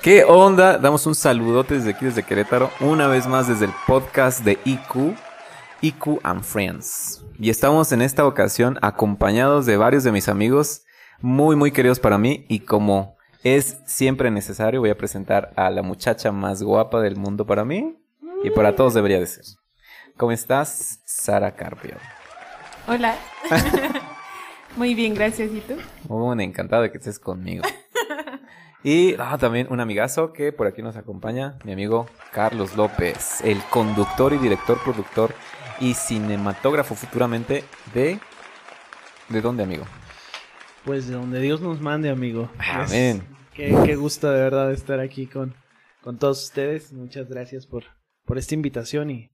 ¿Qué onda? Damos un saludote desde aquí, desde Querétaro, una vez más desde el podcast de IQ, IQ and Friends. Y estamos en esta ocasión acompañados de varios de mis amigos muy, muy queridos para mí y como es siempre necesario, voy a presentar a la muchacha más guapa del mundo para mí y para todos debería de ser. ¿Cómo estás, Sara Carpio? Hola. Muy bien, gracias. ¿Y tú? Un encantado de que estés conmigo. Y ah, también un amigazo que por aquí nos acompaña, mi amigo Carlos López, el conductor y director, productor y cinematógrafo futuramente de... ¿De dónde, amigo? Pues de donde Dios nos mande, amigo. Amén. Qué, qué gusto de verdad estar aquí con, con todos ustedes. Muchas gracias por, por esta invitación y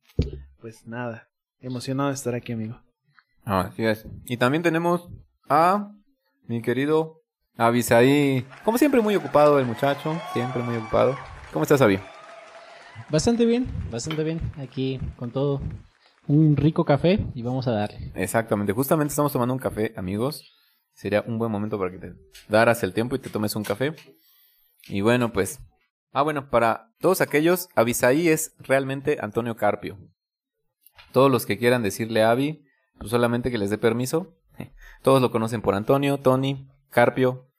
pues nada, emocionado de estar aquí, amigo. Así es. Y también tenemos a mi querido Avisaí. Como siempre, muy ocupado el muchacho. Siempre muy ocupado. ¿Cómo estás, Avi? Bastante bien, bastante bien. Aquí con todo. Un rico café y vamos a darle. Exactamente. Justamente estamos tomando un café, amigos. Sería un buen momento para que te daras el tiempo y te tomes un café. Y bueno, pues. Ah, bueno, para todos aquellos, Avisaí es realmente Antonio Carpio. Todos los que quieran decirle a Avi, pues solamente que les dé permiso. Todos lo conocen por Antonio, Tony, Carpio,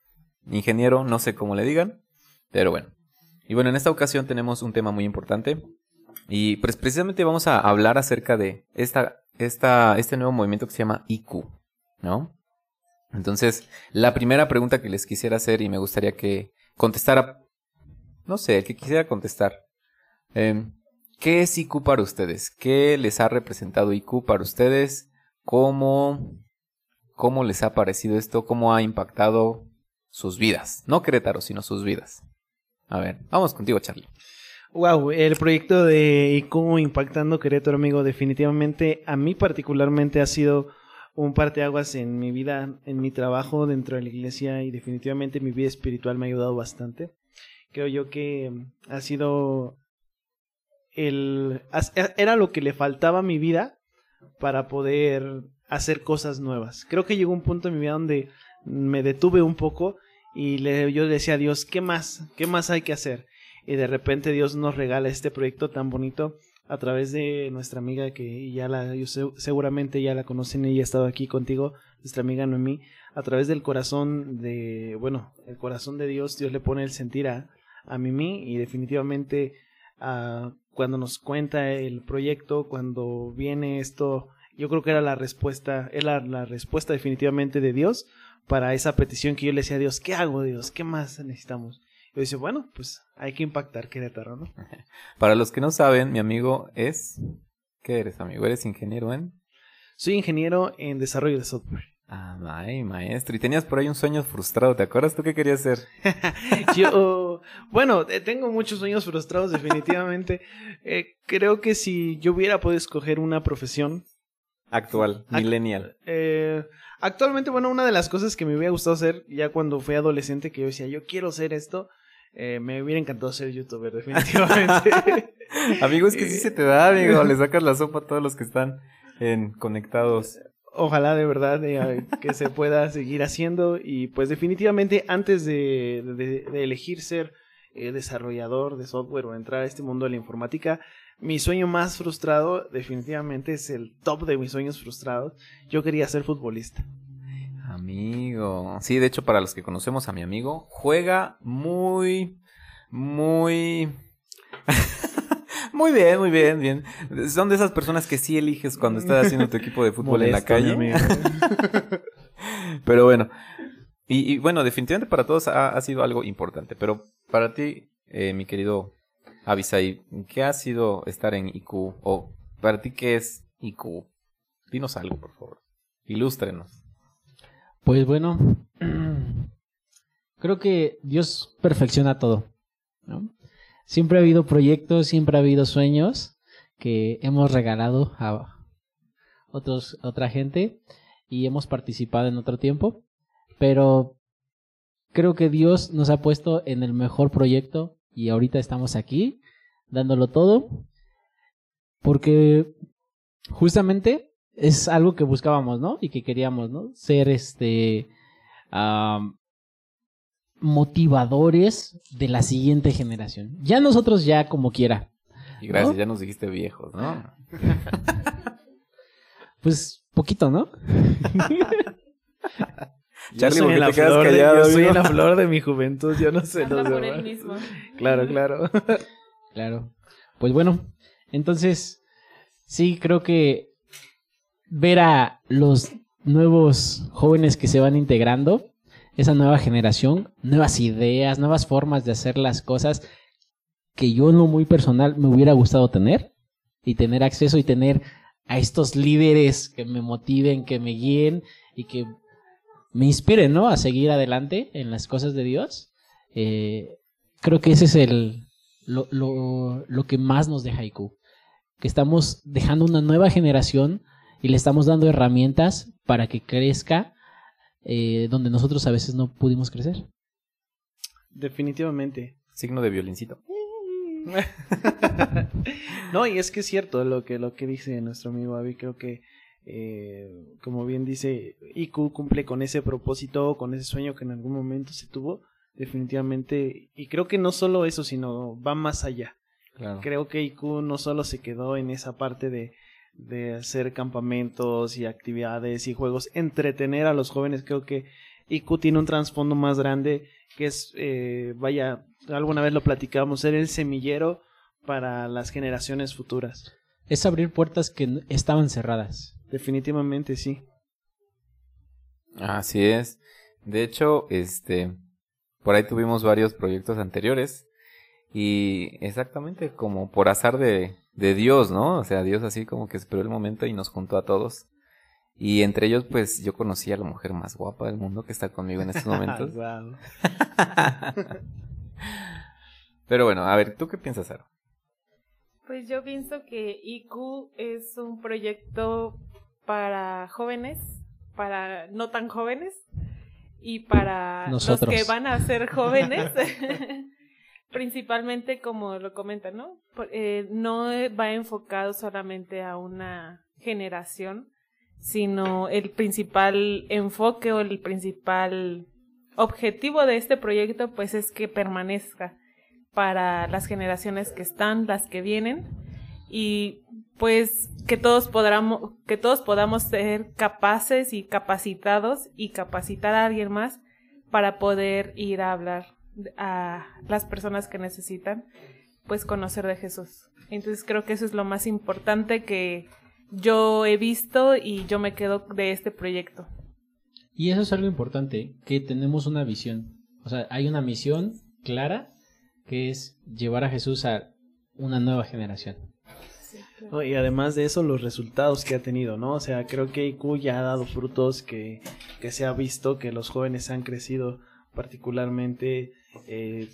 ingeniero, no sé cómo le digan, pero bueno. Y bueno, en esta ocasión tenemos un tema muy importante y pues precisamente vamos a hablar acerca de esta, esta, este nuevo movimiento que se llama IQ, ¿no? Entonces, la primera pregunta que les quisiera hacer y me gustaría que contestara, no sé, el que quisiera contestar, eh, ¿qué es IQ para ustedes? ¿Qué les ha representado IQ para ustedes? ¿Cómo, ¿Cómo les ha parecido esto? ¿Cómo ha impactado sus vidas? No Querétaro, sino sus vidas. A ver, vamos contigo, Charlie. Wow, el proyecto de IQ Impactando Querétaro, amigo, definitivamente a mí particularmente ha sido un parteaguas en mi vida, en mi trabajo dentro de la iglesia y definitivamente mi vida espiritual me ha ayudado bastante. Creo yo que ha sido el era lo que le faltaba a mi vida para poder hacer cosas nuevas. Creo que llegó un punto en mi vida donde me detuve un poco y le, yo decía a Dios, ¿qué más? ¿Qué más hay que hacer? Y de repente Dios nos regala este proyecto tan bonito a través de nuestra amiga que ya la, yo seguramente ya la conocen, ella ha estado aquí contigo, nuestra amiga Noemí, a través del corazón de, bueno, el corazón de Dios, Dios le pone el sentir a, a Mimi y definitivamente uh, cuando nos cuenta el proyecto, cuando viene esto yo creo que era la respuesta, era la respuesta definitivamente de Dios para esa petición que yo le decía a Dios, ¿qué hago Dios? ¿Qué más necesitamos? Y yo decía, bueno, pues hay que impactar Querétaro, ¿no? Para los que no saben, mi amigo es... ¿Qué eres, amigo? ¿Eres ingeniero en...? Soy ingeniero en desarrollo de software. Ah, ay, maestro. Y tenías por ahí un sueño frustrado. ¿Te acuerdas tú qué querías ser? yo, bueno, eh, tengo muchos sueños frustrados, definitivamente. Eh, creo que si yo hubiera podido escoger una profesión, Actual, millennial. Eh, actualmente, bueno, una de las cosas que me hubiera gustado hacer ya cuando fui adolescente, que yo decía, yo quiero ser esto, eh, me hubiera encantado ser youtuber, definitivamente. amigo, es que sí se te da, amigo, le sacas la sopa a todos los que están en conectados. Ojalá de verdad eh, que se pueda seguir haciendo y pues definitivamente antes de, de elegir ser desarrollador de software o entrar a este mundo de la informática, mi sueño más frustrado definitivamente es el top de mis sueños frustrados. Yo quería ser futbolista. Amigo. Sí, de hecho, para los que conocemos a mi amigo, juega muy, muy... muy bien, muy bien, bien. Son de esas personas que sí eliges cuando estás haciendo tu equipo de fútbol en la calle. pero bueno. Y, bueno, definitivamente para todos ha, sido algo importante. Pero para ti, eh, mi querido Avisai, ¿qué ha sido estar en IQ? O para ti, ¿qué es IQ? Dinos algo, por favor. Ilústrenos. Pues bueno, creo que Dios perfecciona todo. Siempre ha habido proyectos, siempre ha habido sueños que hemos regalado a otros, otra gente y hemos participado en otro tiempo. Pero creo que Dios nos ha puesto en el mejor proyecto y ahorita estamos aquí dándolo todo porque justamente es algo que buscábamos, ¿no? Y que queríamos, ¿no? Ser este motivadores de la siguiente generación. Ya nosotros ya como quiera. Y gracias, ¿No? ya nos dijiste viejos, ¿no? Pues poquito, ¿no? Charlie, yo ¿por soy la te quedas flor de- callado, yo soy la flor de mi juventud, yo no sé Habla los por él demás. mismo. Claro, claro. Claro. Pues bueno, entonces sí creo que ver a los nuevos jóvenes que se van integrando, esa nueva generación, nuevas ideas, nuevas formas de hacer las cosas que yo en lo muy personal me hubiera gustado tener y tener acceso y tener a estos líderes que me motiven, que me guíen y que me inspiren, ¿no? A seguir adelante en las cosas de Dios. Eh, creo que ese es el, lo, lo, lo que más nos deja IQ. Que estamos dejando una nueva generación y le estamos dando herramientas para que crezca eh, donde nosotros a veces no pudimos crecer. Definitivamente. Signo de violincito. no, y es que es cierto lo que, lo que dice nuestro amigo Avi, creo que eh, como bien dice, IQ cumple con ese propósito, con ese sueño que en algún momento se tuvo, definitivamente, y creo que no solo eso, sino va más allá. Claro. Creo que IQ no solo se quedó en esa parte de, de hacer campamentos y actividades y juegos, entretener a los jóvenes, creo que IQ tiene un trasfondo más grande que es, eh, vaya, alguna vez lo platicamos, ser el semillero para las generaciones futuras. Es abrir puertas que estaban cerradas. Definitivamente sí. Así es. De hecho, este, por ahí tuvimos varios proyectos anteriores y exactamente como por azar de, de Dios, ¿no? O sea, Dios así como que esperó el momento y nos juntó a todos. Y entre ellos, pues yo conocí a la mujer más guapa del mundo que está conmigo en estos momentos. Pero bueno, a ver, ¿tú qué piensas, Sara? Pues yo pienso que IQ es un proyecto para jóvenes, para no tan jóvenes y para Nosotros. los que van a ser jóvenes. Principalmente como lo comentan, ¿no? Eh, no va enfocado solamente a una generación, sino el principal enfoque o el principal objetivo de este proyecto pues es que permanezca para las generaciones que están, las que vienen y pues que todos podamos que todos podamos ser capaces y capacitados y capacitar a alguien más para poder ir a hablar a las personas que necesitan pues conocer de Jesús. Entonces creo que eso es lo más importante que yo he visto y yo me quedo de este proyecto. Y eso es algo importante, que tenemos una visión. O sea, hay una misión clara que es llevar a Jesús a una nueva generación. Y además de eso, los resultados que ha tenido, ¿no? O sea, creo que IQ ya ha dado frutos, que, que se ha visto que los jóvenes han crecido particularmente. eh,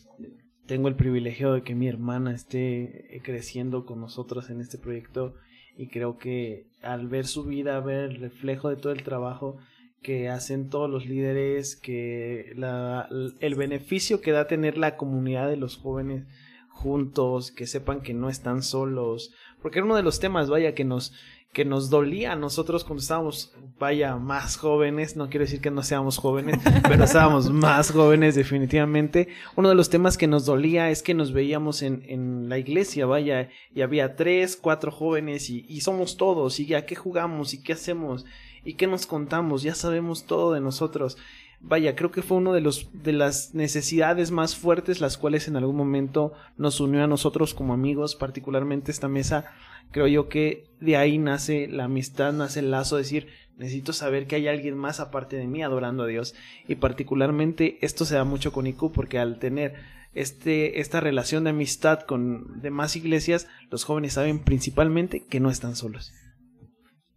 tengo el privilegio de que mi hermana esté eh, creciendo con nosotros en este proyecto y creo que al ver su vida, ver el reflejo de todo el trabajo que hacen todos los líderes, que la, el beneficio que da tener la comunidad de los jóvenes juntos, que sepan que no están solos, porque era uno de los temas, vaya, que nos, que nos dolía a nosotros cuando estábamos, vaya, más jóvenes, no quiero decir que no seamos jóvenes, pero estábamos más jóvenes definitivamente. Uno de los temas que nos dolía es que nos veíamos en, en la iglesia, vaya, y había tres, cuatro jóvenes y, y somos todos, y ya qué jugamos y qué hacemos y qué nos contamos, ya sabemos todo de nosotros. Vaya, creo que fue uno de los de las necesidades más fuertes las cuales en algún momento nos unió a nosotros como amigos, particularmente esta mesa. Creo yo que de ahí nace la amistad, nace el lazo, de decir, necesito saber que hay alguien más aparte de mí adorando a Dios. Y particularmente esto se da mucho con IQ porque al tener este, esta relación de amistad con demás iglesias, los jóvenes saben principalmente que no están solos.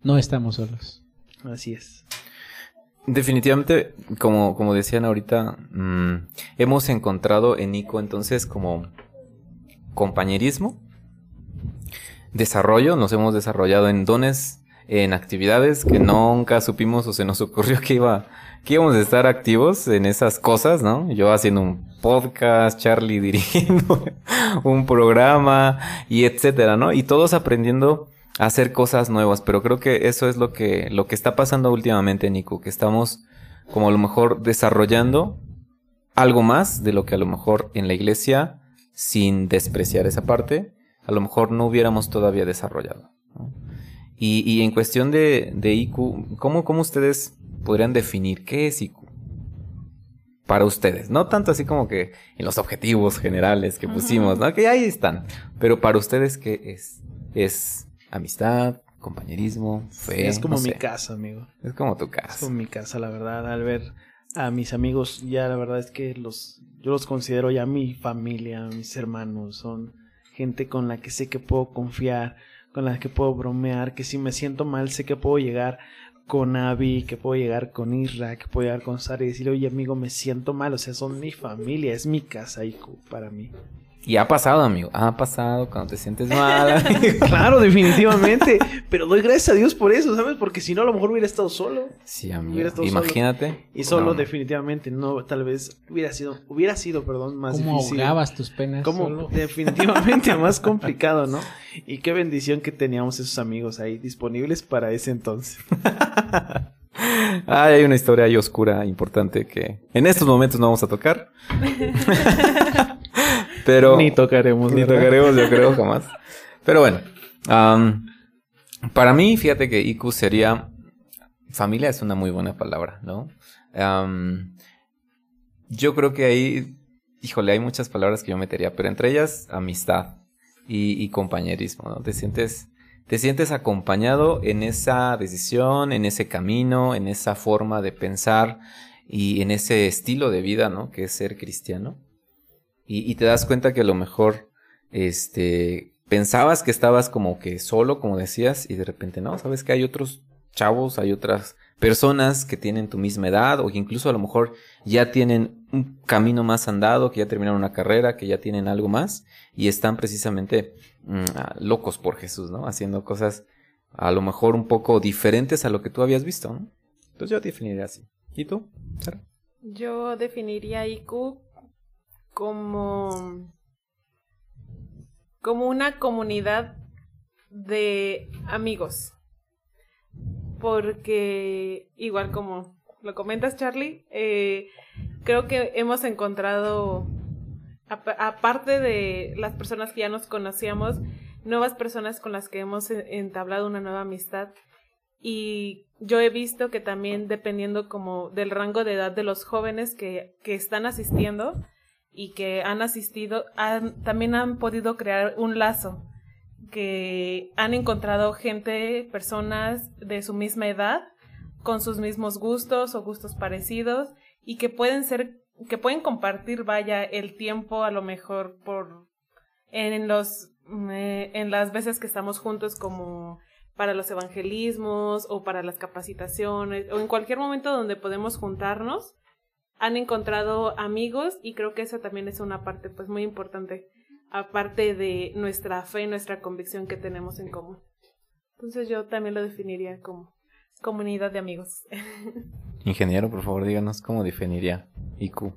No estamos solos. Así es. Definitivamente, como, como decían ahorita, mm, hemos encontrado en ICO entonces como compañerismo, desarrollo, nos hemos desarrollado en dones, en actividades que nunca supimos o se nos ocurrió que iba, que íbamos a estar activos en esas cosas, ¿no? Yo haciendo un podcast, Charlie dirigiendo un programa y etcétera, ¿no? Y todos aprendiendo hacer cosas nuevas, pero creo que eso es lo que, lo que está pasando últimamente, Nico, que estamos como a lo mejor desarrollando algo más de lo que a lo mejor en la iglesia, sin despreciar esa parte, a lo mejor no hubiéramos todavía desarrollado. ¿no? Y, y en cuestión de, de IQ, ¿cómo, ¿cómo ustedes podrían definir qué es IQ? Para ustedes, no tanto así como que en los objetivos generales que pusimos, ¿no? Que ahí están. Pero para ustedes, ¿qué es? ¿Es amistad, compañerismo, fe? es como no mi sé. casa, amigo. Es como tu Es casa. como mi casa, la verdad. Al ver a mis amigos, ya la verdad es que los yo los considero ya mi familia, mis hermanos. Son gente con la que sé que puedo confiar, con la que puedo bromear, que si me siento mal sé que puedo llegar con Abby, que puedo llegar con Isra, que puedo llegar con Sara y decir, oye amigo, me siento mal. O sea, son mi familia, es mi casa, Iku, para mí. Y ha pasado, amigo. Ha pasado cuando te sientes mal. amigo. Claro, definitivamente. Pero doy gracias a Dios por eso, ¿sabes? Porque si no, a lo mejor hubiera estado solo. sí, amigo. Hubiera estado Imagínate. Y solo No, definitivamente no, tal vez hubiera sido, hubiera sido, perdón, más ¿Cómo difícil. ahogabas tus penas? Solo? definitivamente más complicado, ¿no? Y qué bendición que teníamos esos amigos ahí disponibles para ese entonces. Ay, hay una historia ahí oscura importante que en estos momentos no vamos a tocar. Pero Ni tocaremos, ni ¿verdad? tocaremos, yo creo, jamás. Pero bueno, para mí, fíjate que IQ sería familia es una muy buena palabra, ¿no? Yo creo que ahí, híjole, hay muchas palabras que yo metería, pero entre ellas amistad y, y compañerismo, ¿no? Te sientes, te sientes acompañado en esa decisión, en ese camino, en esa forma de pensar y en ese estilo de vida, ¿no? Que es ser cristiano. Y, te das cuenta que a lo mejor, este, pensabas que estabas como que solo, como decías, y de repente no, sabes que hay otros chavos, hay otras personas que tienen tu misma edad o que incluso a lo mejor ya tienen un camino más andado, que ya terminaron una carrera, que ya tienen algo más y están precisamente mm, ah, locos por Jesús, ¿no? Haciendo cosas a lo mejor un poco diferentes a lo que tú habías visto, ¿no? Entonces yo definiría así. ¿Y tú, Sara? Yo definiría IQ como como una comunidad de amigos. Porque igual como lo comentas Charlie, eh, creo que hemos encontrado, apa- aparte de las personas que ya nos conocíamos, nuevas personas con las que hemos entablado una nueva amistad. Y yo he visto que también dependiendo como del rango de edad de los jóvenes que, que están asistiendo y que han asistido, han, también han podido crear un lazo, que han encontrado gente, personas de su misma edad, con sus mismos gustos o gustos parecidos, y que pueden ser, que pueden compartir, vaya, el tiempo a lo mejor por, en los, eh, en las veces que estamos juntos como para los evangelismos o para las capacitaciones o en cualquier momento donde podemos juntarnos han encontrado amigos y creo que esa también es una parte pues muy importante aparte de nuestra fe y nuestra convicción que tenemos en común entonces yo también lo definiría como comunidad de amigos Ingeniero, por favor, díganos cómo definiría IQ.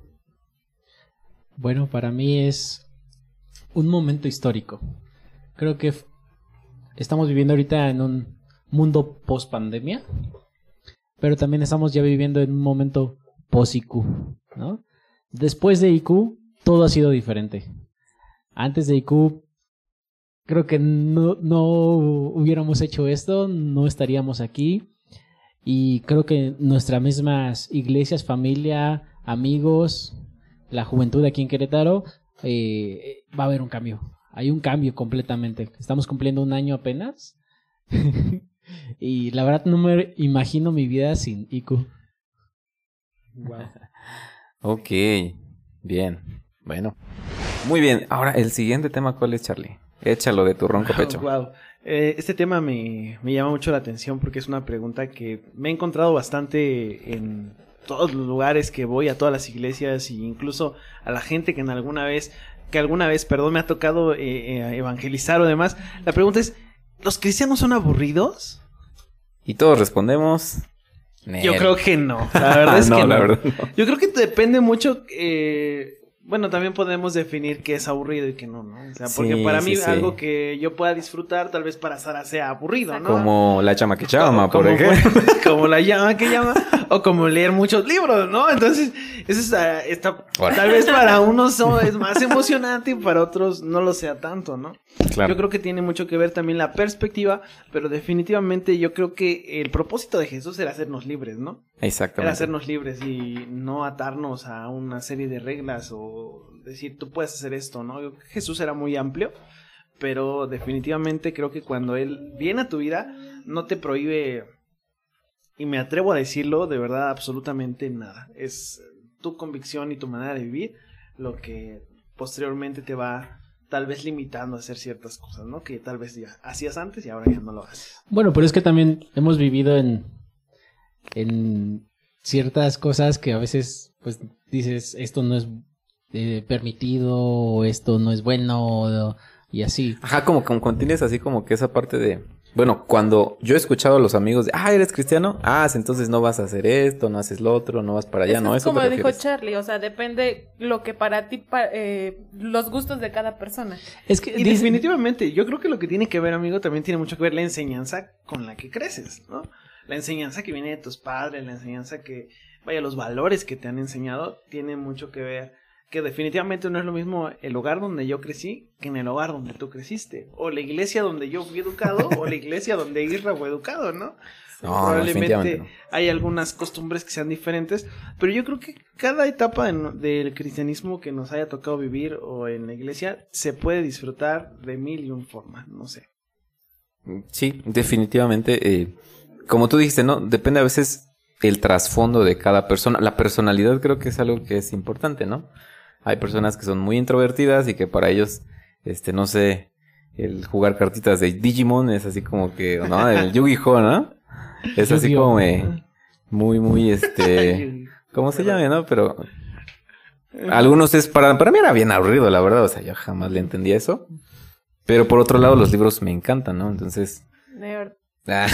Bueno, para mí es un momento histórico. Creo que estamos viviendo ahorita en un mundo post pandemia, pero también estamos ya viviendo en un momento post IQ, ¿no? Después de IQ, todo ha sido diferente. Antes de IQ, creo que no, no hubiéramos hecho esto, no estaríamos aquí. Y creo que nuestras mismas iglesias, familia, amigos, la juventud aquí en Querétaro, eh, va a haber un cambio. Hay un cambio completamente. Estamos cumpliendo un año apenas. y la verdad no me imagino mi vida sin IQ. Ok, bien. Bueno. Muy bien. Ahora, el siguiente tema, ¿cuál es, Charlie? Échalo de tu ronco pecho. Wow. Eh, este tema me, me llama mucho la atención porque es una pregunta que me he encontrado bastante en todos los lugares que voy, a todas las iglesias e incluso a la gente que en alguna vez, que alguna vez, perdón, me ha tocado eh, eh, evangelizar o demás. La pregunta es, ¿los cristianos son aburridos? Y todos respondemos. Yo creo que no. La verdad es No, que la no. verdad no. Yo creo que depende mucho. eh, Bueno, también podemos definir qué es aburrido y qué no, ¿no? O sea, porque Sí, para mí sí. algo que yo pueda disfrutar, tal vez para Sara sea aburrido, ¿no? Como la chama que chama, por ejemplo. como la llama que llama, o como leer muchos libros, ¿no? Entonces, eso está, está- tal vez para unos es más emocionante y para otros no lo sea tanto, ¿no? Claro. Yo creo que tiene mucho que ver también la perspectiva, pero definitivamente yo creo que el propósito de Jesús era hacernos libres, ¿no? Era Exactamente. hacernos libres y no atarnos a una serie de reglas o decir tú puedes hacer esto, ¿no? Jesús era muy amplio, pero definitivamente creo que cuando Él viene a tu vida no te prohíbe, y me atrevo a decirlo, de verdad absolutamente nada. Es tu convicción y tu manera de vivir lo que posteriormente te va tal vez limitando a hacer ciertas cosas, ¿no? Que tal vez ya hacías antes y ahora ya no lo haces. Bueno, pero es que también hemos vivido en, en ciertas cosas que a veces, pues, dices, esto no es eh, permitido, o esto no es bueno, o- y así. Ajá, como, como cuando tienes así como que esa parte de... Bueno, cuando yo he escuchado a los amigos de, ah, ¿eres cristiano? Ah, entonces no vas a hacer esto, no haces lo otro, no vas para allá, Eso ¿no? es Eso como te dijo refieres. Charlie, o sea, depende lo que para ti, pa- eh, los gustos de cada persona. Es que Y definitivamente, yo creo que lo que tiene que ver, amigo, también tiene mucho que ver la enseñanza con la que creces, ¿no? La enseñanza que viene de tus padres, la enseñanza que, vaya, los valores que te han enseñado, tiene mucho que ver. Que definitivamente no es lo mismo el hogar donde yo crecí que en el hogar donde tú creciste. O la iglesia donde yo fui educado, o la iglesia donde Isra fue educado, ¿no? No, no, definitivamente no. hay algunas costumbres que sean diferentes, pero yo creo que cada etapa de- del cristianismo que nos haya tocado vivir o en la iglesia se puede disfrutar de mil y un formas, no sé. Sí, definitivamente. eh, como tú dijiste, ¿no? Depende a veces el trasfondo de cada persona. La personalidad creo que es algo que es importante, ¿no? Hay personas que son muy introvertidas y que para ellos, este, no sé, el jugar cartitas de Digimon es así como que, ¿no? El Yu-Gi-Oh, ¿no? Es así como eh, muy, muy, este, ¿cómo se llama, no? Pero algunos es para, para mí era bien aburrido, la verdad. O sea, yo jamás le entendía eso. Pero por otro lado, los libros me encantan, ¿no? Entonces, Nerd. Ah.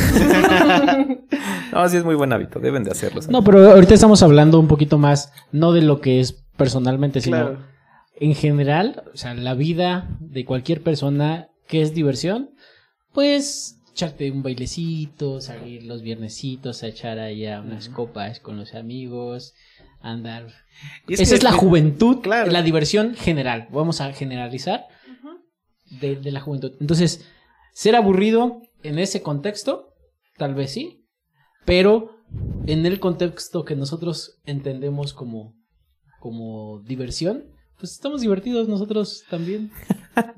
no, sí es muy buen hábito, deben de hacerlo. ¿sabes? No, pero ahorita estamos hablando un poquito más, no de lo que es personalmente, sino Claro. en general, o sea, la vida de cualquier persona que es diversión, pues echarte un bailecito, salir los viernesitos a echar allá unas copas con los amigos, andar. Y es Esa que es la juventud, Claro. la diversión general. Vamos a generalizar de, de la juventud. Entonces, ser aburrido en ese contexto, tal vez sí, pero en el contexto que nosotros entendemos como, como diversión, pues estamos divertidos nosotros también.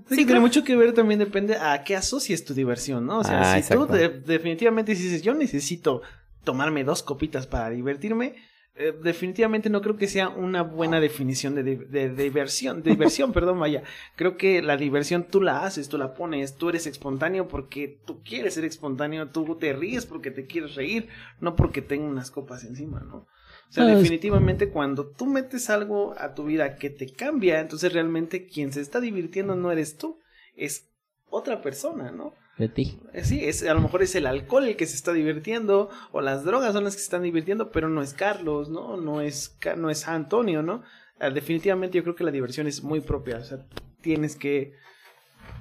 Sí, tiene mucho que ver también depende a qué asocies tu diversión, ¿no? O sea, Ah, si tú exacto. de- definitivamente dices, yo necesito tomarme dos copitas para divertirme, eh, definitivamente no creo que sea una buena definición de diversión, de diversión, perdón, vaya. Creo que la diversión tú la haces, tú la pones, tú eres espontáneo porque tú quieres ser espontáneo, tú te ríes porque te quieres reír, no porque tengo unas copas encima, ¿no? O sea, Ah, definitivamente cuando tú metes algo a tu vida que te cambia, entonces realmente quien se está divirtiendo no eres tú, es otra persona, ¿no? De ti. Eh, Sí, es, a lo mejor es el alcohol el que se está divirtiendo, o las drogas son las que se están divirtiendo, pero no es Carlos, ¿no? No es, no es Antonio, ¿no? Ah, definitivamente yo creo que la diversión es muy propia, o sea, tienes que,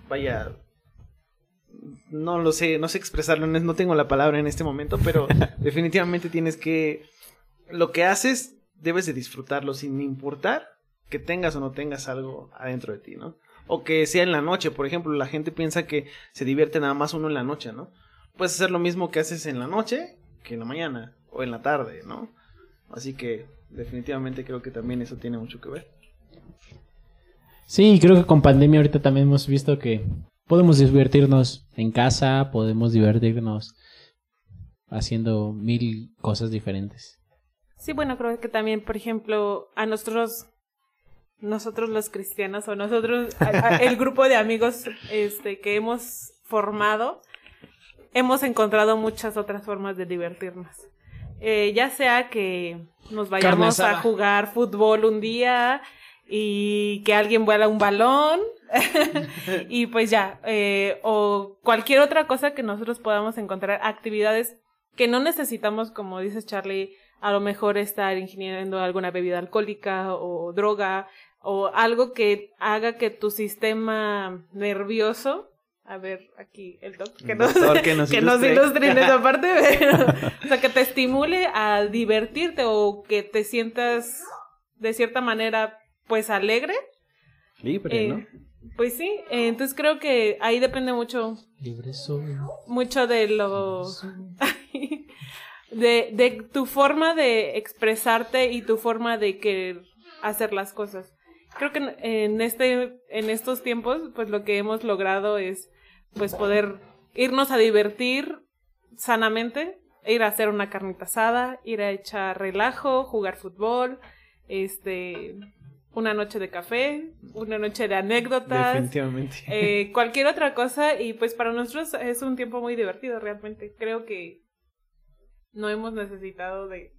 vaya, no lo sé, no sé expresarlo, no tengo la palabra en este momento, pero definitivamente tienes que, lo que haces, debes de disfrutarlo sin importar que tengas o no tengas algo adentro de ti, ¿no? O que sea en la noche, por ejemplo, la gente piensa que se divierte nada más uno en la noche, ¿no? Puedes hacer lo mismo que haces en la noche que en la mañana o en la tarde, ¿no? Así que definitivamente creo que también eso tiene mucho que ver. Sí, creo que con pandemia ahorita también hemos visto que podemos divertirnos en casa, podemos divertirnos haciendo mil cosas diferentes. Sí, bueno, creo que también, por ejemplo, a nosotros, nosotros los cristianos o nosotros, a- a- el grupo de amigos este, que hemos formado, hemos encontrado muchas otras formas de divertirnos. Eh, ya sea que nos vayamos a jugar fútbol un día y que alguien vuela un balón y pues ya, eh, o cualquier otra cosa que nosotros podamos encontrar, actividades que no necesitamos, como dices Charlie, a lo mejor estar ingiriendo alguna bebida alcohólica o droga o algo que haga que tu sistema nervioso a ver aquí el doc que nos, que nos que nos ilustre. ilustre en esa parte, pero, o sea, que te estimule a divertirte o que te sientas de cierta manera pues alegre. Libre, Eh, ¿no? Pues sí, eh, entonces creo que ahí depende mucho Libre soy. mucho de lo de, de tu forma de expresarte y tu forma de querer hacer las cosas. Creo que en- este en estos tiempos pues lo que hemos logrado es pues poder irnos a divertir sanamente, ir a hacer una carnita asada, ir a echar relajo, jugar fútbol, este una noche de café, una noche de anécdotas, Definitivamente. eh, cualquier otra cosa y pues para nosotros es un tiempo muy divertido realmente. Creo que no hemos necesitado de,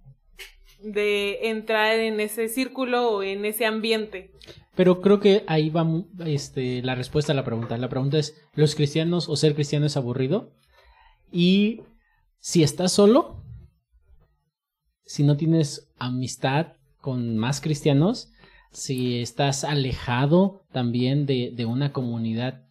de entrar en ese círculo o en ese ambiente. Pero creo que ahí va este, la respuesta a la pregunta. La pregunta es, ¿los cristianos o ser cristiano es aburrido? Y si estás solo, si no tienes amistad con más cristianos, si estás alejado también de, de una comunidad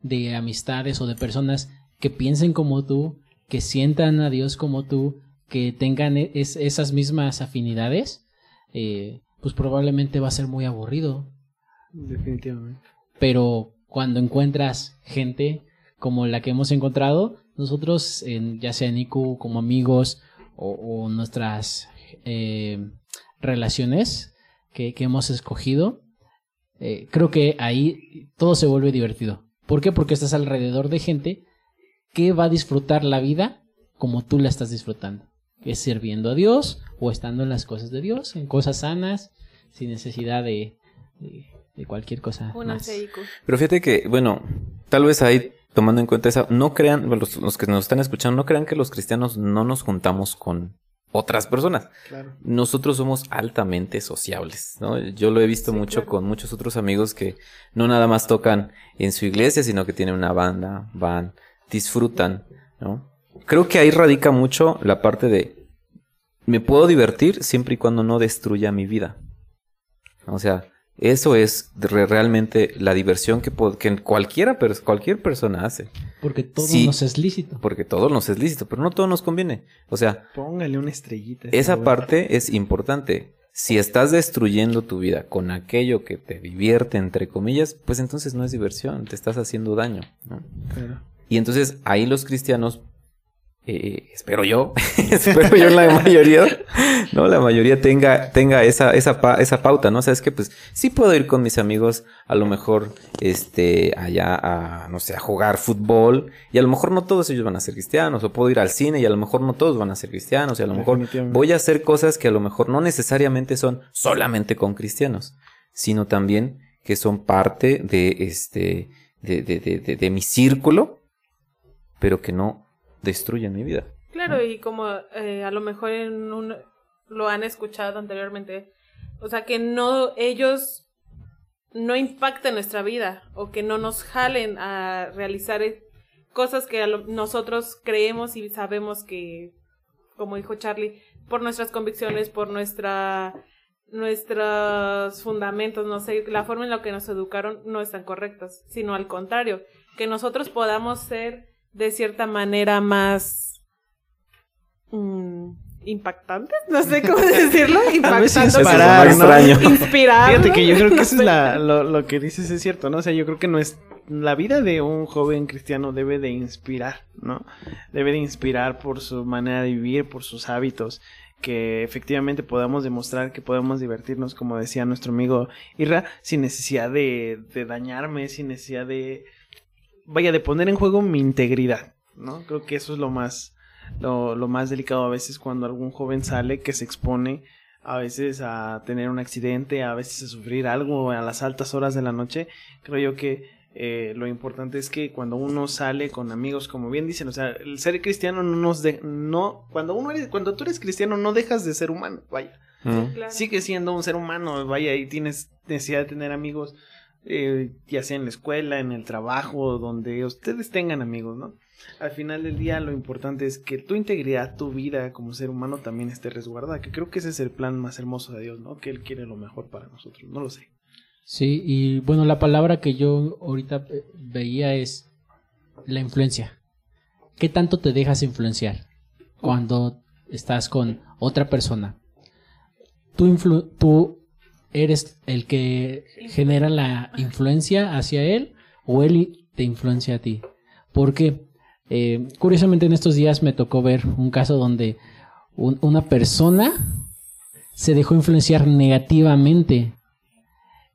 de amistades o de personas que piensen como tú, que sientan a Dios como tú, que tengan e- es- esas mismas afinidades, eh, pues probablemente va a ser muy aburrido Definitivamente. pero cuando encuentras gente como la que hemos encontrado, nosotros, en, ya sea en IQ como amigos o, o nuestras eh, relaciones que, que hemos escogido, eh, creo que ahí todo se vuelve divertido. ¿Por qué? Porque estás alrededor de gente que va a disfrutar la vida como tú la estás disfrutando. Es sirviendo a Dios o estando en las cosas de Dios, en cosas sanas, sin necesidad de, de, de cualquier cosa. Una más. Pero fíjate que, bueno, tal vez ahí, tomando en cuenta esa, no crean, los, los que nos están escuchando, no crean que los cristianos no nos juntamos con otras personas. Claro. Nosotros somos altamente sociables, ¿no? Yo lo he visto Sí, mucho claro. con muchos otros amigos que no nada más tocan en su iglesia, sino que tienen una banda, van, disfrutan, ¿no? Creo que ahí radica mucho la parte de me puedo divertir siempre y cuando no destruya mi vida. O sea, eso es re- realmente la diversión que, que cualquiera, cualquier persona hace. Porque todo Sí. nos es lícito. Porque todo nos es lícito, pero no todo nos conviene. O sea, Póngale una estrellita. esa parte es importante. Si estás destruyendo tu vida con aquello que te divierte, entre comillas, pues entonces no es diversión, te estás haciendo daño. ¿no? Claro. Y entonces ahí los cristianos, eh, espero yo, espero yo la mayoría, no, la mayoría tenga, tenga esa, esa, pa- esa pauta, ¿no? O sea, es que pues sí puedo ir con mis amigos a lo mejor, este, allá a, no sé, a jugar fútbol y a lo mejor no todos ellos van a ser cristianos, o puedo ir al cine y a lo mejor no todos van a ser cristianos y a lo mejor voy a hacer cosas que a lo mejor no necesariamente son solamente con cristianos, sino también que son parte de este, de, de, de- de mi círculo, pero que no destruyen mi vida. Claro, y como eh, a lo mejor en un, lo han escuchado anteriormente, o sea, que no ellos no impacten nuestra vida o que no nos jalen a realizar eh, cosas que nosotros creemos y sabemos que, como dijo Charlie, por nuestras convicciones, por nuestra nuestros fundamentos, no sé, la forma en la que nos educaron no están correctos, sino al contrario, que nosotros podamos ser de cierta manera más mm, impactantes, no sé cómo decirlo, A veces impactantes, inspirar, Eso ¿no? suena extraño. inspirar. Fíjate que yo creo que no eso es la, lo, lo que dices es cierto, ¿no? O sea, yo creo que no es la vida de un joven cristiano debe de inspirar, ¿no? Debe de inspirar por su manera de vivir, por sus hábitos, que efectivamente podamos demostrar que podemos divertirnos, como decía nuestro amigo Irra, sin necesidad de, de dañarme, sin necesidad de, vaya, de poner en juego mi integridad, ¿no? Creo que eso es lo más, lo, lo más delicado a veces cuando algún joven sale que se expone a veces a tener un accidente, a veces a sufrir algo a las altas horas de la noche. Creo yo que eh, lo importante es que cuando uno sale con amigos, como bien dicen, o sea, el ser cristiano no nos de, no, cuando uno eres, cuando tú eres cristiano no dejas de ser humano, vaya, Mm. Claro. sigue siendo un ser humano, vaya, y tienes necesidad de tener amigos, eh, ya sea en la escuela, en el trabajo, donde ustedes tengan amigos, ¿no? Al final del día lo importante es que tu integridad, tu vida como ser humano también esté resguardada, que creo que ese es el plan más hermoso de Dios, ¿no? Que Él quiere lo mejor para nosotros, no lo sé. Sí, y bueno, la palabra que yo ahorita eh, veía es la influencia. ¿Qué tanto te dejas influenciar cuando estás con otra persona? Tú, influ- eres el que genera la influencia hacia él o él te influencia a ti. Porque eh, curiosamente en estos días me tocó ver un caso donde un- una persona se dejó influenciar negativamente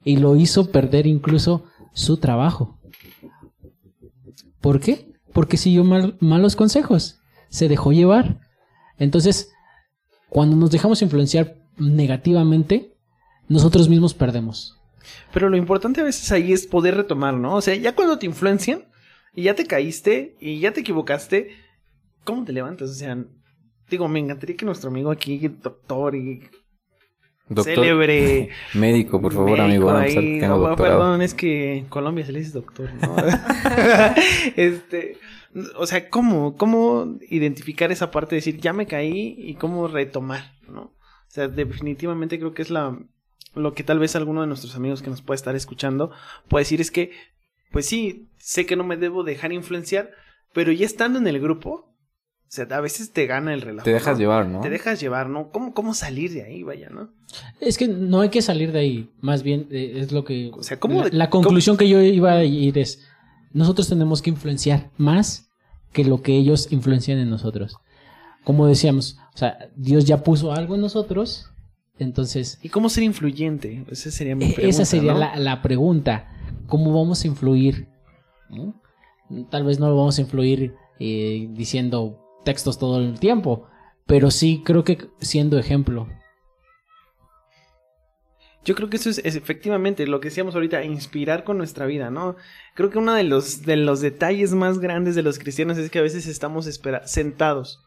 y lo hizo perder incluso su trabajo. ¿Por qué? Porque siguió mal- malos consejos, se dejó llevar. Entonces, cuando nos dejamos influenciar negativamente, nosotros mismos perdemos. Pero lo importante a veces ahí es poder retomar, ¿no? O sea, ya cuando te influencian y ya te caíste y ya te equivocaste, ¿cómo te levantas? O sea, digo, me encantaría que nuestro amigo aquí, doctor y Doctor, célebre médico, por favor, médico amigo. a ahí, que tengo no, perdón, es que en Colombia se le dice doctor, ¿no? este, o sea, ¿cómo, cómo identificar esa parte de decir, ya me caí y cómo retomar, ¿no? O sea, definitivamente creo que es la, lo que tal vez alguno de nuestros amigos que nos puede estar escuchando puede decir es que, pues sí, sé que no me debo dejar influenciar, pero ya estando en el grupo, o sea, a veces te gana el relajo. Te dejas ¿no? llevar, ¿no? Te dejas llevar, ¿no? ¿Cómo, cómo salir de ahí, vaya, no? Es que no hay que salir de ahí, más bien eh, es lo que... O sea, ¿cómo la conclusión que yo iba a ir es, nosotros tenemos que influenciar más que lo que ellos influencian en nosotros. Como decíamos, o sea, Dios ya puso algo en nosotros, entonces ¿Y cómo ser influyente? Esa sería mi E- pregunta. Esa sería ¿no? la, la pregunta. ¿Cómo vamos a influir? ¿No? Tal vez no lo vamos a influir eh, diciendo textos todo el tiempo, pero sí creo que siendo ejemplo. Yo creo que eso es, es efectivamente lo que decíamos ahorita, inspirar con nuestra vida, ¿no? Creo que uno de los, de los detalles más grandes de los cristianos es que a veces estamos espera sentados.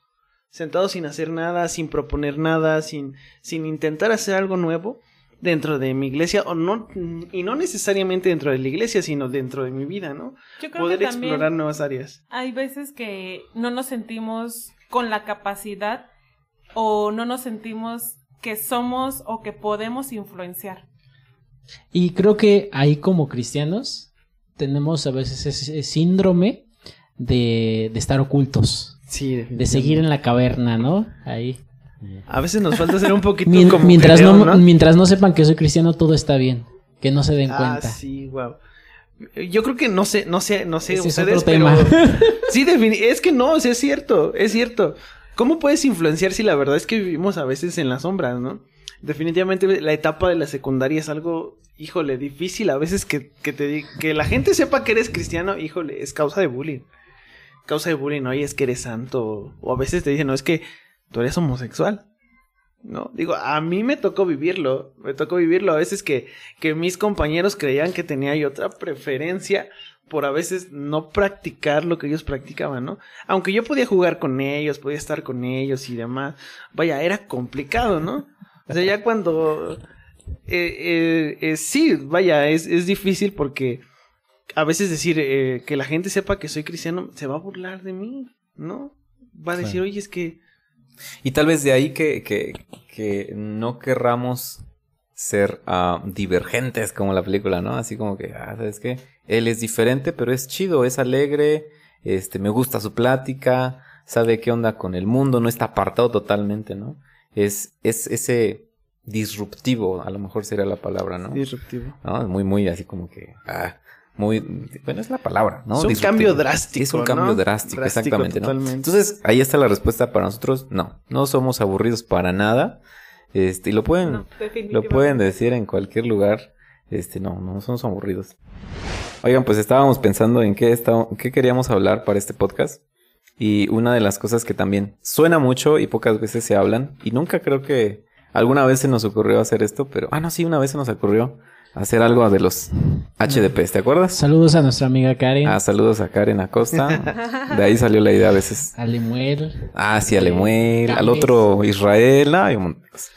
Sentados sin hacer nada, sin proponer nada, sin, sin intentar hacer algo nuevo dentro de mi iglesia, o no, y no necesariamente dentro de la iglesia, sino dentro de mi vida, ¿no? Yo creo Poder que explorar nuevas áreas. hay veces que no nos sentimos con la capacidad o no nos sentimos que somos o que podemos influenciar. Y creo que ahí como cristianos tenemos a veces ese síndrome de, de estar ocultos, Sí, de seguir en la caverna, ¿no? Ahí. A veces nos falta ser un poquito Mien- como mientras, no, mientras no sepan que soy cristiano, todo está bien. Que no se den Ah, cuenta. sí, wow. Yo creo que no sé, no sé, no sé Ese es ustedes, otro tema. pero sí, defini- es que no, es cierto, es cierto. ¿Cómo puedes influenciar si la verdad es que vivimos a veces en las sombras, no? Definitivamente la etapa de la secundaria es algo, híjole, difícil a veces que, que te que la gente sepa que eres cristiano, híjole, es causa de bullying. Causa de bullying, oye, es que eres santo. O a veces te dicen, no, es que tú eres homosexual. ¿No? Digo, a mí me tocó vivirlo, me tocó vivirlo a veces que, que mis compañeros creían que tenía yo otra preferencia por a veces no practicar lo que ellos practicaban, ¿no? Aunque yo podía jugar con ellos, podía estar con ellos y demás, vaya, era complicado, ¿no? O sea, ya cuando... eh, eh, eh, sí, vaya, es, es difícil porque a veces decir eh, que la gente sepa que soy cristiano se va a burlar de mí, ¿no? Va a decir, Claro. oye, es que... Y tal vez de ahí que, que, que no querramos ser ah, divergentes como la película, ¿no? Así como que, ah, ¿sabes qué? Él es diferente, pero es chido, es alegre, este, me gusta su plática, sabe qué onda con el mundo, no está apartado totalmente, ¿no? Es, es ese disruptivo, a lo mejor sería la palabra, ¿no? Disruptivo. ¿No? Muy, muy así como que, ah, muy, bueno, es la palabra, ¿no? Es un Disruptivo. cambio drástico. Es un ¿no? cambio drástico, exactamente. Entonces, ahí está la respuesta para nosotros. No, no somos aburridos para nada. Este, y lo pueden, No, lo pueden decir en cualquier lugar. Este, no, no somos aburridos. Oigan, pues estábamos pensando en qué, está- qué queríamos hablar para este podcast. Y una de las cosas que también suena mucho y pocas veces se hablan, y nunca creo que alguna vez se nos ocurrió hacer esto, pero, ah, no, sí, una vez se nos ocurrió hacer algo de los HDPs, ¿te acuerdas? Saludos a nuestra amiga Karen, Ah, saludos a Karen Acosta. De ahí salió la idea a veces. a Lemuel. Ah, sí, a Lemuel, al otro Israel. hay un montón de cosas.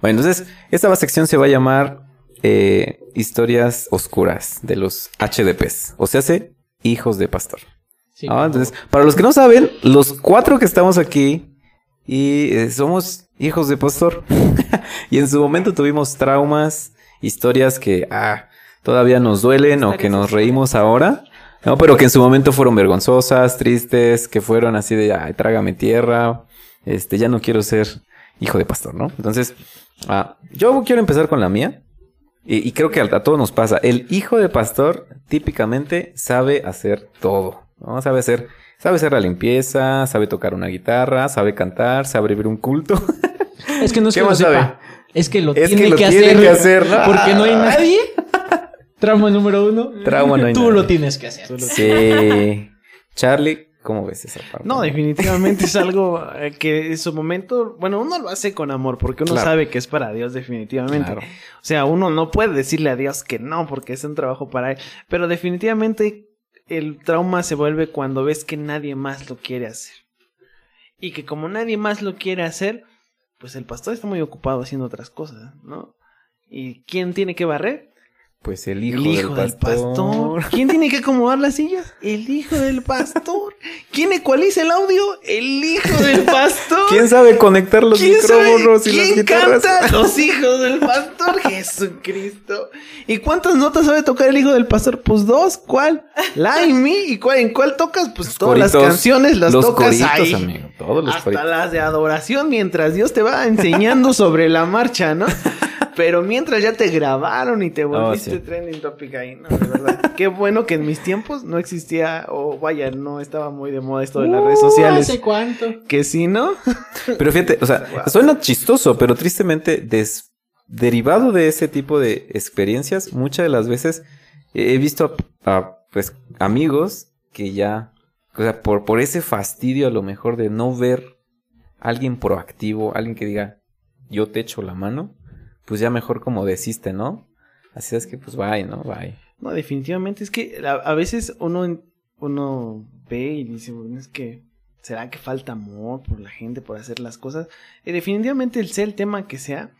Bueno, entonces, esta sección se va a llamar eh, Historias Oscuras de los HDPs. O sea, hace Hijos de Pastor. Sí, Ah, entonces, para los que no saben, los cuatro que estamos aquí y eh, somos hijos de pastor. y en su momento tuvimos traumas, historias que, ah, todavía nos duelen o que nos reímos ahora. No, pero que en su momento fueron vergonzosas, tristes, que fueron así de, ay, trágame tierra, este, ya no quiero ser hijo de pastor, ¿no? Entonces, ah, yo quiero empezar con la mía. Y, y creo que a, a todos nos pasa. El hijo de pastor típicamente sabe hacer todo, ¿no? Sabe hacer, sabe hacer la limpieza, sabe tocar una guitarra, sabe cantar, sabe abrir un culto. Es que no es ¿Qué que sepa. Es que lo Es tiene que lo que, tiene hacer. que hacer, ¿no? Porque no hay nadie. Trauma número uno. Trauma no hay Tú nadie. lo tienes que hacer. Sí. Charlie, ¿cómo ves esa parte? No, definitivamente es algo eh, que en su momento, bueno, uno lo hace con amor porque uno Claro. sabe que es para Dios definitivamente. Claro. O sea, uno no puede decirle a Dios que no porque es un trabajo para él, pero definitivamente el trauma se vuelve cuando ves que nadie más lo quiere hacer. Y que como nadie más lo quiere hacer, pues el pastor está muy ocupado haciendo otras cosas, ¿no? ¿Y quién tiene que barrer? Pues el hijo, El hijo del pastor. ¿Quién tiene que acomodar las sillas? El hijo del pastor. ¿Quién ecualiza el audio? El hijo del pastor. ¿Quién sabe conectar los ¿Quién sabe micrófonos y las quién guitarras? canta? Los hijos del pastor Jesucristo. ¿Y cuántas notas sabe tocar el hijo del pastor? Pues dos. ¿Cuál? La y mi. ¿Y cuál, en cuál tocas? Pues Los todas las canciones las los tocas coritos, ahí. amigo. Todos los Hasta coritos. las de adoración mientras Dios te va enseñando sobre la marcha, ¿no? Pero mientras ya te grabaron y te volviste sí. trending topic ahí, ¿no? De verdad. Qué bueno que en mis tiempos no existía, o vaya, no estaba muy de moda esto de las redes Uh, sociales. ¿Hace cuánto? Que sí, ¿no? Pero fíjate, o sea, Wow. suena chistoso, pero tristemente des- derivado de ese tipo de experiencias, muchas de las veces he visto a, a, pues amigos que ya, o sea, por, por ese fastidio a lo mejor de no ver a alguien proactivo, alguien que diga, yo te echo la mano, pues ya mejor como desiste, ¿no? Así es que pues bye, ¿no? Bye. No, definitivamente es que a, veces uno, uno ve y dice, bueno, es que será que falta amor por la gente, por hacer las cosas. Y definitivamente el sea el tema que sea,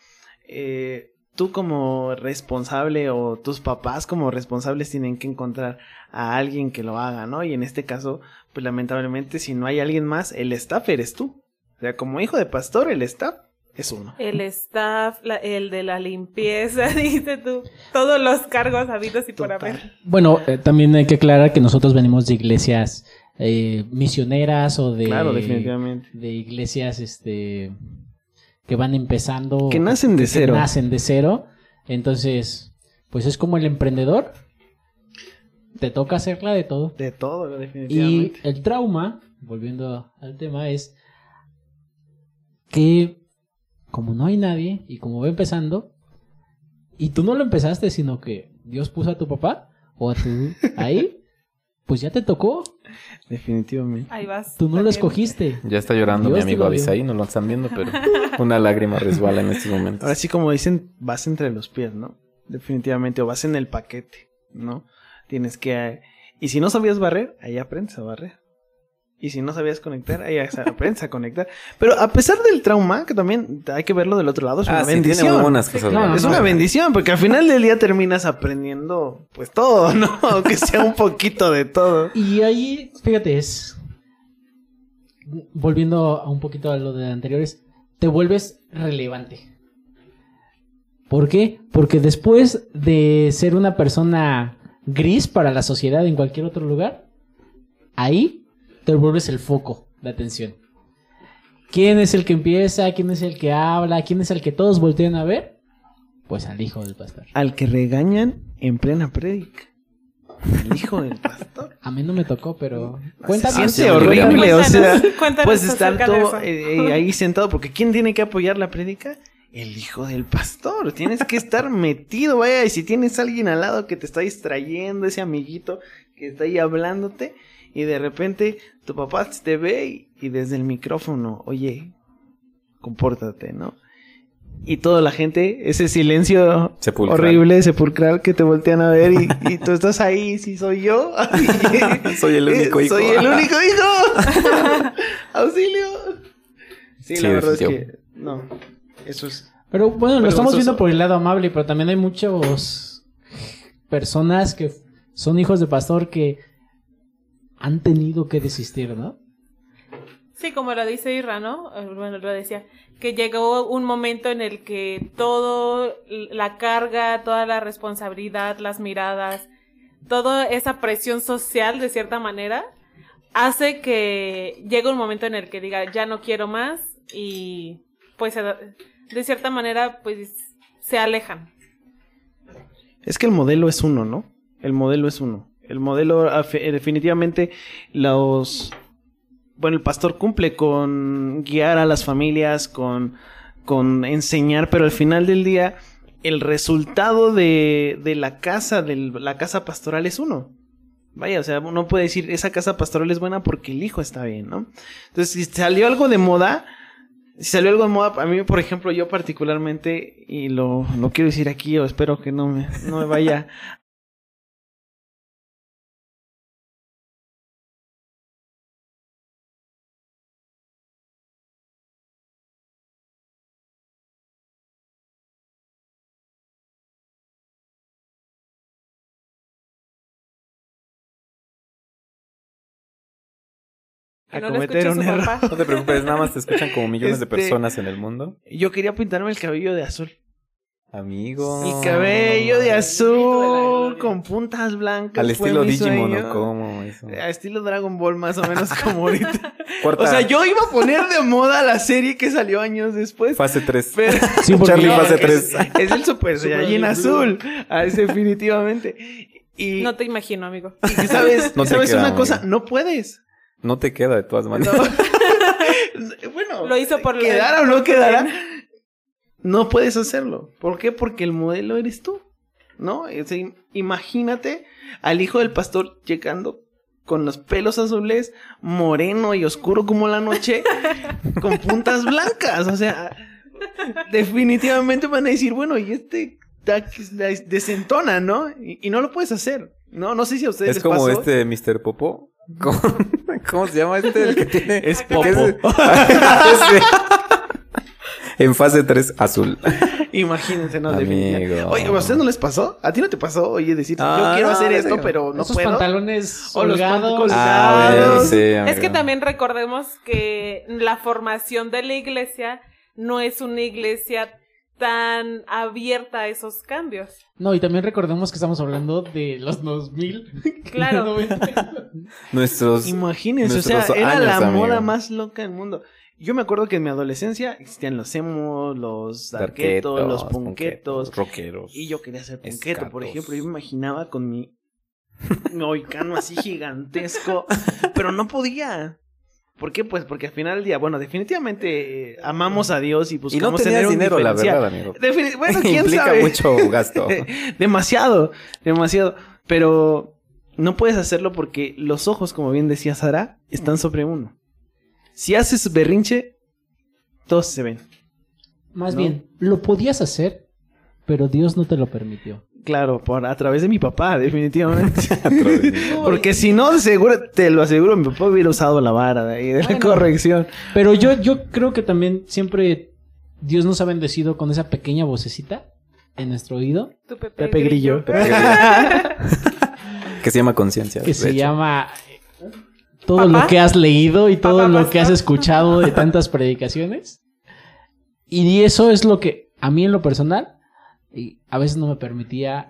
eh, tú como responsable o tus papás como responsables tienen que encontrar a alguien que lo haga, ¿no? Y en este caso, pues lamentablemente si no hay alguien más, el staff eres tú. O sea, como hijo de pastor, el staff es uno. El staff, la- el de la limpieza, dice tú. Todos los cargos habidos y por haber. Bueno, eh, también hay que aclarar que nosotros venimos de iglesias eh, misioneras o de, Claro, definitivamente. de iglesias este que van empezando. Que nacen de que cero. nacen de cero. Entonces, pues es como el emprendedor. Te toca hacerla de todo. De todo, Y definitivamente. el trauma, volviendo al tema, es que como no hay nadie y como va empezando, y tú no lo empezaste, sino que Dios puso a tu papá o a tu ahí, pues ya te tocó. Definitivamente. Ahí vas. Tú no lo escogiste. Ya está llorando Dios mi amigo. Abisaí, no lo están viendo, pero una lágrima resbala en estos momentos. Ahora sí, como dicen, vas entre los pies, ¿no? Definitivamente, o vas en el paquete, ¿no? Tienes que... Y si no sabías barrer, ahí aprendes a barrer. Y si no sabías conectar, ahí aprendes a conectar. Pero a pesar del trauma, que también hay que verlo del otro lado, es una Ah, sí, tiene bendición. muy buenas cosas. claro, buenas. es una bendición, porque al final del día terminas aprendiendo, pues todo, ¿no? Aunque sea un poquito de todo. Y ahí, fíjate, es. Volviendo a un poquito a lo de anteriores, te vuelves relevante. ¿Por qué? Porque después de ser una persona gris para la sociedad en cualquier otro lugar, ahí te vuelves el foco de atención. ¿Quién es el que empieza? ¿Quién es el que habla? ¿Quién es el que todos voltean a ver? Pues al hijo del pastor. Al que regañan en plena prédica. El hijo del pastor. A mí no me tocó, pero... Cuéntame. siente amigo, horrible, o sea, acerca de todo eh, eh, ahí sentado, porque ¿quién tiene que apoyar la prédica? El hijo del pastor. Tienes que estar metido, vaya, y si tienes a alguien al lado que te está distrayendo, ese amiguito que está ahí hablándote, y de repente tu papá te ve y, y desde el micrófono, oye, compórtate, ¿no? Y toda la gente, ese silencio Sepulcral. horrible, sepulcral, que te voltean a ver y, y tú estás ahí, si soy yo. Soy el único hijo. Soy el único hijo. Auxilio. Sí, Sí, la verdad es que no. Eso es Pero bueno, lo estamos viendo por el lado amable, pero también hay muchos personas que son hijos de pastor que han tenido que desistir, ¿no? Sí, como lo dice Irra, ¿no? Eh, Bueno, lo decía, que llegó un momento en el que todo, la carga, toda la responsabilidad, las miradas, toda esa presión social, de cierta manera, hace que llegue un momento en el que diga, ya no quiero más y pues de cierta manera pues se alejan. Es que el modelo es uno, ¿no? El modelo es uno. El modelo, afe- eh, definitivamente, los... Bueno, el pastor cumple con guiar a las familias, con, con enseñar, pero al final del día, el resultado de, de la casa, de la casa pastoral es uno. Vaya, o sea, uno puede decir, esa casa pastoral es buena porque el hijo está bien, ¿no? Entonces, si salió algo de moda, si salió algo de moda, a mí, por ejemplo, yo particularmente, y lo, lo quiero decir aquí, o espero que no me, no me vaya a no cometer un error. papá. No te preocupes, nada más te escuchan como millones de Este- personas en el mundo. Yo quería pintarme el cabello de azul. Amigo. El cabello de azul con puntas blancas. Al estilo Digimon, sueño. ¿o cómo? Eso. A estilo Dragon Ball, más o menos como ahorita. Cuarta O sea, yo iba a poner de moda la serie que salió años después. fase 3. Pero Sí, Charlie no, fase es, 3. es el Super Saiyajin azul. Ah, es definitivamente. Y, No te imagino, amigo. y sabes, No te ¿sabes queda, una amigo. cosa, no puedes. No te queda de todas maneras. No. bueno, Lo hizo por lo quedara o no quedara, no puedes hacerlo. ¿Por qué? Porque el modelo eres tú. ¿No? Im- imagínate al hijo del pastor llegando con los pelos azules, moreno y oscuro como la noche, con puntas blancas. O sea, definitivamente van a decir, bueno, y este desentona, ¿no? Y, y no lo puedes hacer. No, no sé si a ustedes Es les como pasó. este Mr. Popo. ¿Cómo, cómo se llama este? El que tiene. Es Popo. En fase 3, azul. Imagínense, no, Amigo. definitivamente. Oye, ¿a ustedes no les pasó? ¿A ti no te pasó? Oye, decir, Ah, yo quiero no, hacer esto, digo, pero no Esos puedo. pantalones O los holgados. pantalones Ah, sí, Es que también recordemos que la formación de la iglesia no es una iglesia tan abierta a esos cambios. No, y también recordemos que estamos hablando de los 2000. Claro. 90. Nuestros. Imagínense, o sea, era años, la amigo. moda más loca del mundo. Yo me acuerdo que en mi adolescencia existían los emos, los darketos, los punquetos. rockeros. Y yo quería ser punqueto, por ejemplo. Yo me imaginaba con mi moicano así gigantesco, pero no podía. ¿Por qué? Pues porque al final del día, bueno, definitivamente eh, amamos a Dios y Y no buscamos tener un dinero, la diferencial. verdad, amigo. Defini- bueno, quién Implica sabe. mucho gasto. demasiado, demasiado. Pero no puedes hacerlo porque los ojos, como bien decía Sara, están sobre uno. Si haces berrinche, todos se ven. Más ¿No? bien, lo podías hacer, pero Dios no te lo permitió. Claro, por a través de mi papá, definitivamente. Porque si no, seguro, te lo aseguro, mi papá hubiera usado la vara de, ahí, de la corrección. Pero yo, yo creo que también siempre Dios nos ha bendecido con esa pequeña vocecita en nuestro oído Tu Pepe, Pepe Grillo. que se llama conciencia. que se hecho. llama eh, todo ¿Papá? lo que has leído y todo ¿Papá lo que has escuchado de tantas predicaciones. Y eso es lo que a mí en lo personal y a veces no me permitía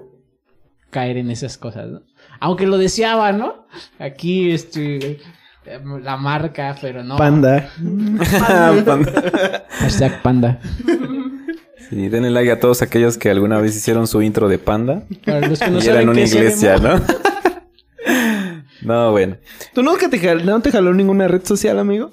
caer en esas cosas, ¿no? Aunque lo deseaba, ¿no? Aquí este la marca, pero no. Panda. Panda. Hashtag panda. Sí, denle like a todos aquellos que alguna vez hicieron su intro de Panda. Para los que no y era saben en una iglesia, ¿no? no, bueno. ¿Tú nunca te, no te jaló ninguna red social, amigo?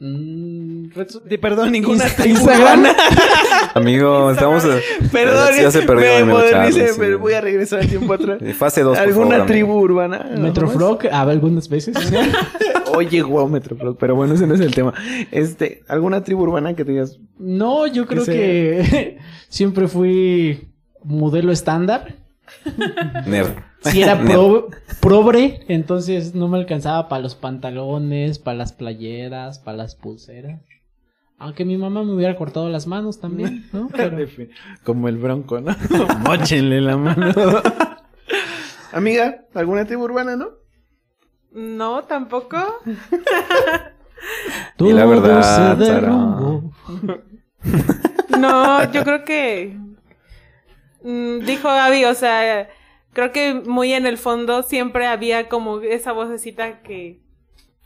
Mm, De, perdón, ninguna Instagram. urbana. Amigo, estamos... a- Perdón, Ya se perdió me modernicé, sí. pero voy a regresar al tiempo atrás. Fase 2, por ¿Alguna favor, tribu amigo. urbana? Metrofrog, a algunas veces. Oye, wow, Metrofrog, pero bueno, ese no es el tema. Este, ¿alguna tribu urbana que te digas? No, yo creo que siempre fui modelo estándar. Nerd. Si era pro- probre, entonces no me alcanzaba para los pantalones, para las playeras, para las pulseras. Aunque mi mamá me hubiera cortado las manos también, ¿no? Pero Como el bronco, ¿no? Móchenle la mano. Amiga, ¿alguna tribu urbana, no? No, tampoco. Y la Todo verdad, se Sara. No, yo creo que dijo Gaby, o sea, creo que muy en el fondo siempre había como esa vocecita que,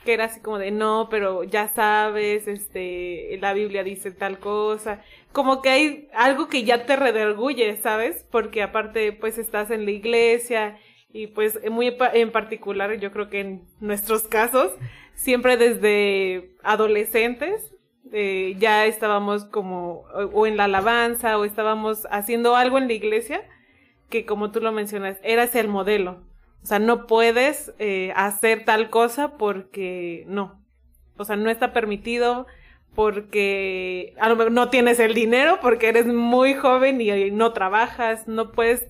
que era así como de no, pero ya sabes, este, la Biblia dice tal cosa. Como que hay algo que ya te redarguye, ¿sabes? Porque aparte, pues estás en la iglesia y pues muy en particular, yo creo que en nuestros casos, siempre desde adolescentes, eh, ya estábamos como o, en la alabanza o estábamos haciendo algo en la iglesia que como tú lo mencionas, eras el modelo. O sea, no puedes eh, hacer tal cosa porque no. O sea, no está permitido porque a lo mejor no tienes el dinero porque eres muy joven y no trabajas, no puedes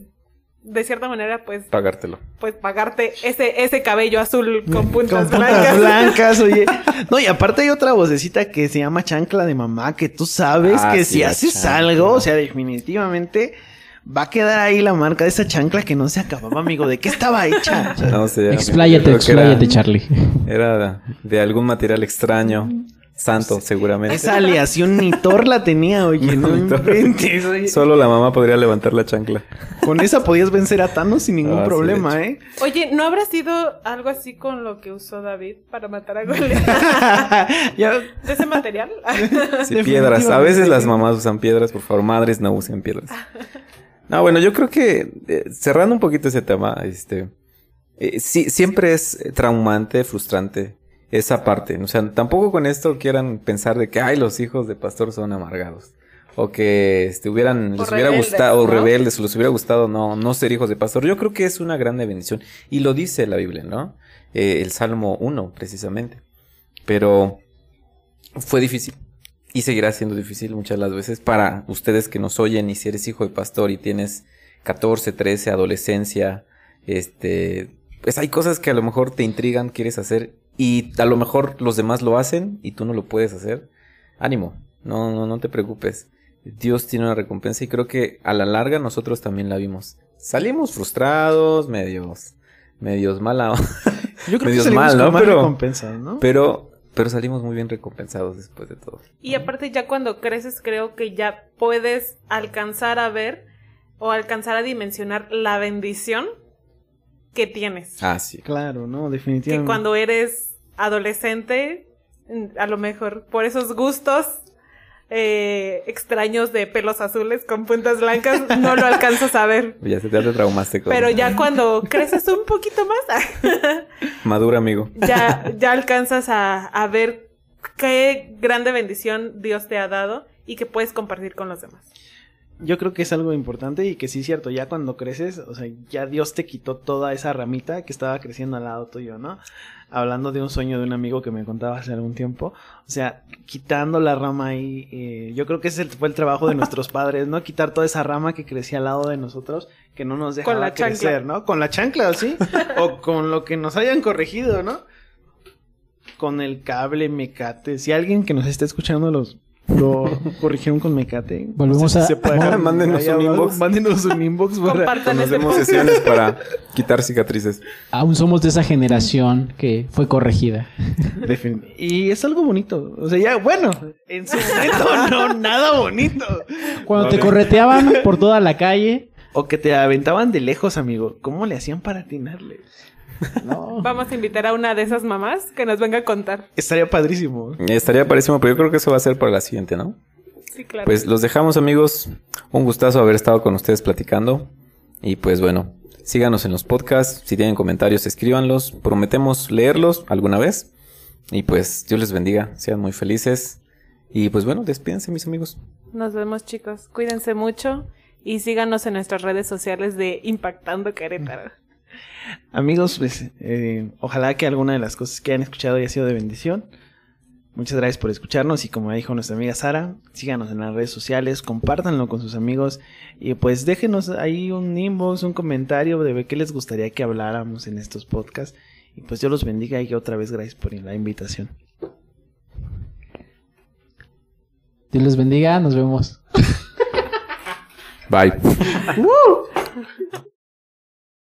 de cierta manera pues Pagártelo. pues pagarte ese ese cabello azul con puntas Con blancas. puntas blancas, oye. No, y aparte hay otra vocecita que se llama chancla de mamá, que tú sabes Ah, que sí, si haces chancla. algo, o sea, definitivamente va a quedar ahí la marca de esa chancla que no se acababa, amigo. ¿De qué estaba hecha? No sé. Expláyate, expláyate, Charlie. Era de algún material extraño, santo, seguramente. Esa aleación ni Thor la tenía, oye, no, No, inventes, oye. Solo la mamá podría levantar la chancla. Con esa podías vencer a Thanos sin ningún Ah, problema, ¿eh? Oye, ¿no habrá sido algo así con lo que usó David para matar a Goliat? Ya- ¿De ese material? Sí, piedras. A veces las mamás usan piedras, por favor, madres no usen piedras. No, bueno, yo creo que eh, cerrando un poquito ese tema, este, eh, sí, siempre es traumante, frustrante esa parte. O sea, tampoco con esto quieran pensar de que, ay, los hijos de pastor son amargados. O que este, hubieran, O les hubiera gustado, o rebeldes, o les hubiera gustado no, no ser hijos de pastor. Yo creo que es una grande bendición. Y lo dice la Biblia, ¿no? Eh, el Salmo 1, precisamente. Pero fue difícil. Y seguirá siendo difícil muchas las veces para ustedes que nos oyen y si eres hijo de pastor y tienes 14, 13, adolescencia, este, pues hay cosas que a lo mejor te intrigan, quieres hacer y a lo mejor los demás lo hacen y tú no lo puedes hacer. Ánimo, no, no, no te preocupes. Dios tiene una recompensa y creo que a la larga nosotros también la vimos. Salimos frustrados, medios, medios mala, Yo creo que Medios salimos mal, ¿no? Pero- ¿no? pero, pero salimos muy bien recompensados después de todo. Y aparte ya cuando creces creo que ya puedes alcanzar a ver o alcanzar a dimensionar la bendición que tienes. Ah, sí. Claro, ¿no? que Definitivamente. cuando eres adolescente, mm, a lo mejor por esos gustos eh, extraños de pelos azules con puntas blancas, no lo alcanzas a ver. Ya te, ya te traumaste con Pero ya cuando creces un poquito más, Madura, amigo. ya, ya alcanzas a, a ver qué grande bendición Dios te ha dado y que puedes compartir con los demás. Yo creo que es algo importante y que sí es cierto, ya cuando creces, o sea, ya Dios te quitó toda esa ramita que estaba creciendo al lado tuyo, ¿no? Hablando de un sueño de un amigo que me contaba hace algún tiempo, o sea, quitando la rama ahí, eh, yo creo que ese fue el trabajo de nuestros padres, ¿no? Quitar toda esa rama que crecía al lado de nosotros, que no nos dejaba la chancla. crecer, ¿no? Con la chancla, ¿sí? o con lo que nos hayan corregido, ¿no? Con el cable, mecate. Si alguien que nos está escuchando los lo corrigieron con mecate. Volvemos a- puede- Mándenos un inbox. Mándenos un inbox para... Compartan este sesiones para quitar cicatrices. Aún somos de esa generación que fue corregida. Defin- Y es algo bonito. O sea, ya, bueno, en su momento no, nada bonito. Cuando te correteaban por toda la calle. O que te aventaban de lejos, amigo. ¿Cómo le hacían para atinarle? No. Vamos a invitar a una de esas mamás que nos venga a contar. Estaría padrísimo. Estaría parísimo, pero yo creo que eso va a ser para la siguiente, ¿no? Sí, claro. Pues los dejamos, amigos. Un gustazo haber estado con ustedes platicando. Y pues bueno, síganos en los podcasts. Si tienen comentarios, escríbanlos. Prometemos leerlos alguna vez. Y pues Dios les bendiga. Sean muy felices. Y pues bueno, despídense, mis amigos. Nos vemos, chicos. Cuídense mucho y síganos en nuestras redes sociales de Impactando Querétaro. Amigos, pues eh, ojalá que alguna de las cosas que han escuchado haya sido de bendición. Muchas gracias por escucharnos y como dijo nuestra amiga Sara, síganos en las redes sociales, compártanlo con sus amigos y pues déjenos ahí un inbox, un comentario de qué les gustaría que habláramos en estos podcasts. Y pues Dios los bendiga y otra vez gracias por la invitación. Dios les bendiga. Nos vemos. Bye.